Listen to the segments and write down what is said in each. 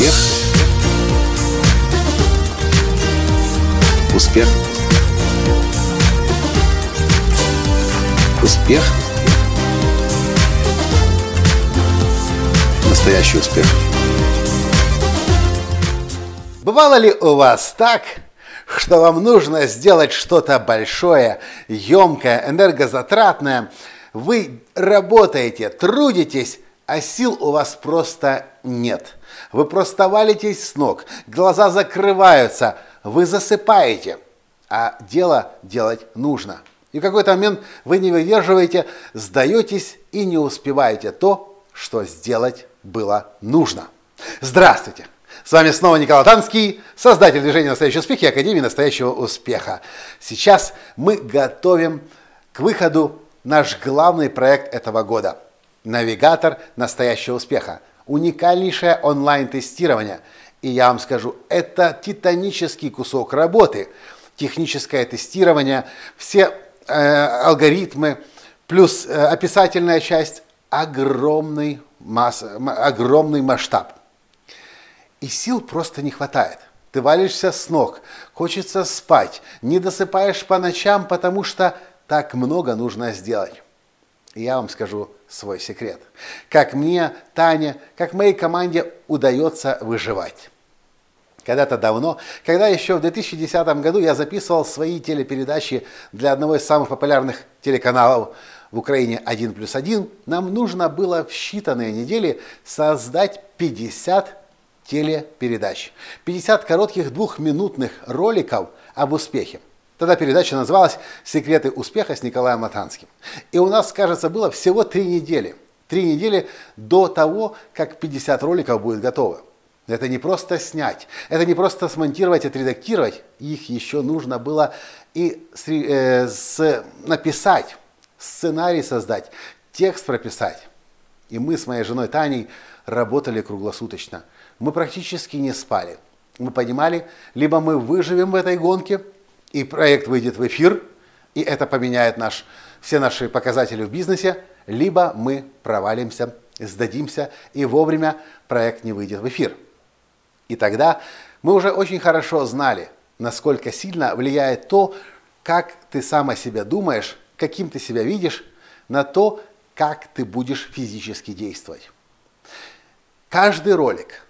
Успех. Успех. Успех. Настоящий успех. Бывало ли у вас так, что вам нужно сделать что-то большое, емкое, энергозатратное? Вы работаете, трудитесь, а сил у вас просто нет. Вы просто валитесь с ног, глаза закрываются, вы засыпаете, а дело делать нужно. И в какой-то момент вы не выдерживаете, сдаетесь и не успеваете то, что сделать было нужно. Здравствуйте! С вами снова Николай Танский, создатель движения «Настоящий успех» и Академии «Настоящего успеха». Сейчас мы готовим к выходу наш главный проект этого года – навигатор настоящего успеха. Уникальнейшее онлайн-тестирование. И я вам скажу, это титанический кусок работы. Техническое тестирование, все э, алгоритмы, плюс э, описательная часть, огромный, масс, огромный масштаб. И сил просто не хватает. Ты валишься с ног, хочется спать, не досыпаешь по ночам, потому что так много нужно сделать. Я вам скажу свой секрет. Как мне, Таня, как моей команде удается выживать. Когда-то давно, когда еще в 2010 году я записывал свои телепередачи для одного из самых популярных телеканалов в Украине «1 плюс 1», нам нужно было в считанные недели создать 50 телепередач. 50 коротких двухминутных роликов об успехе. Тогда передача называлась «Секреты успеха» с Николаем Матанским. И у нас, кажется, было всего три недели. Три недели до того, как 50 роликов будет готово. Это не просто снять, это не просто смонтировать, отредактировать. Их еще нужно было и э, с, написать, сценарий создать, текст прописать. И мы с моей женой Таней работали круглосуточно. Мы практически не спали. Мы понимали, либо мы выживем в этой гонке – и проект выйдет в эфир, и это поменяет наш, все наши показатели в бизнесе, либо мы провалимся, сдадимся, и вовремя проект не выйдет в эфир. И тогда мы уже очень хорошо знали, насколько сильно влияет то, как ты сам о себе думаешь, каким ты себя видишь, на то, как ты будешь физически действовать. Каждый ролик,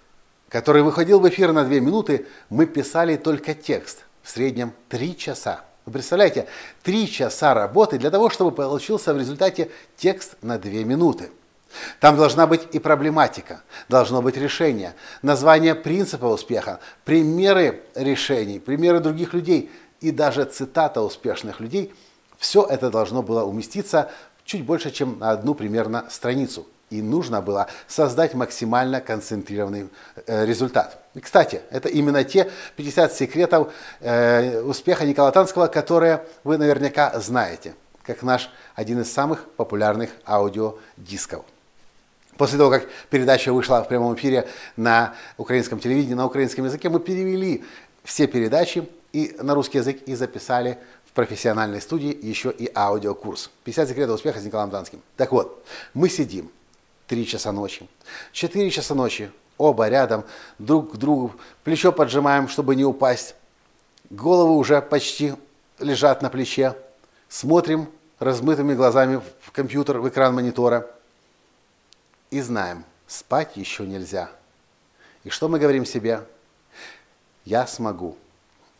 который выходил в эфир на 2 минуты, мы писали только текст – в среднем 3 часа. Вы представляете, 3 часа работы для того, чтобы получился в результате текст на 2 минуты. Там должна быть и проблематика, должно быть решение, название принципа успеха, примеры решений, примеры других людей и даже цитата успешных людей. Все это должно было уместиться чуть больше, чем на одну примерно страницу и нужно было создать максимально концентрированный э, результат. И, кстати, это именно те 50 секретов э, успеха Николая Танского, которые вы наверняка знаете, как наш один из самых популярных аудиодисков. После того, как передача вышла в прямом эфире на украинском телевидении, на украинском языке, мы перевели все передачи и на русский язык и записали в профессиональной студии еще и аудиокурс. 50 секретов успеха с Николаем Танским. Так вот, мы сидим, 3 часа ночи. 4 часа ночи, оба рядом, друг к другу, плечо поджимаем, чтобы не упасть. Головы уже почти лежат на плече. Смотрим размытыми глазами в компьютер, в экран монитора. И знаем, спать еще нельзя. И что мы говорим себе? Я смогу.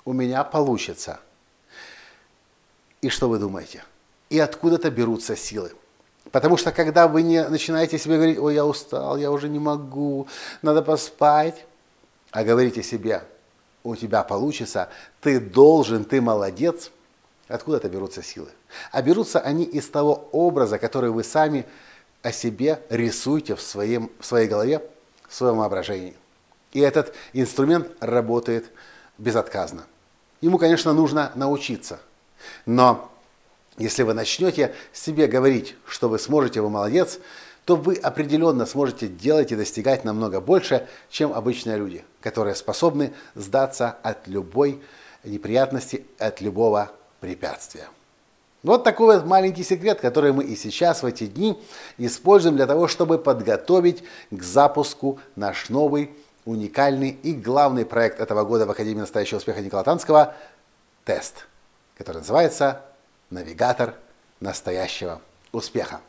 У меня получится. И что вы думаете? И откуда-то берутся силы. Потому что когда вы не начинаете себе говорить, ой, я устал, я уже не могу, надо поспать, а говорите себе, у тебя получится, ты должен, ты молодец, откуда это берутся силы? А берутся они из того образа, который вы сами о себе рисуете в, своем, в своей голове, в своем воображении. И этот инструмент работает безотказно. Ему, конечно, нужно научиться. Но если вы начнете себе говорить, что вы сможете, вы молодец, то вы определенно сможете делать и достигать намного больше, чем обычные люди, которые способны сдаться от любой неприятности, от любого препятствия. Вот такой вот маленький секрет, который мы и сейчас в эти дни используем для того, чтобы подготовить к запуску наш новый уникальный и главный проект этого года в Академии настоящего успеха Никола Танского – тест, который называется «Навигатор настоящего успеха».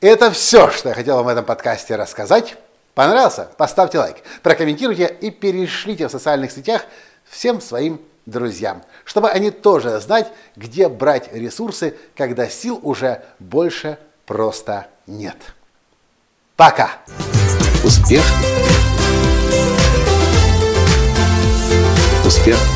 Это все, что я хотел вам в этом подкасте рассказать. Понравился? Поставьте лайк, прокомментируйте и перешлите в социальных сетях всем своим друзьям, чтобы они тоже знать, где брать ресурсы, когда сил уже больше просто нет. Пока! Успех! Успех!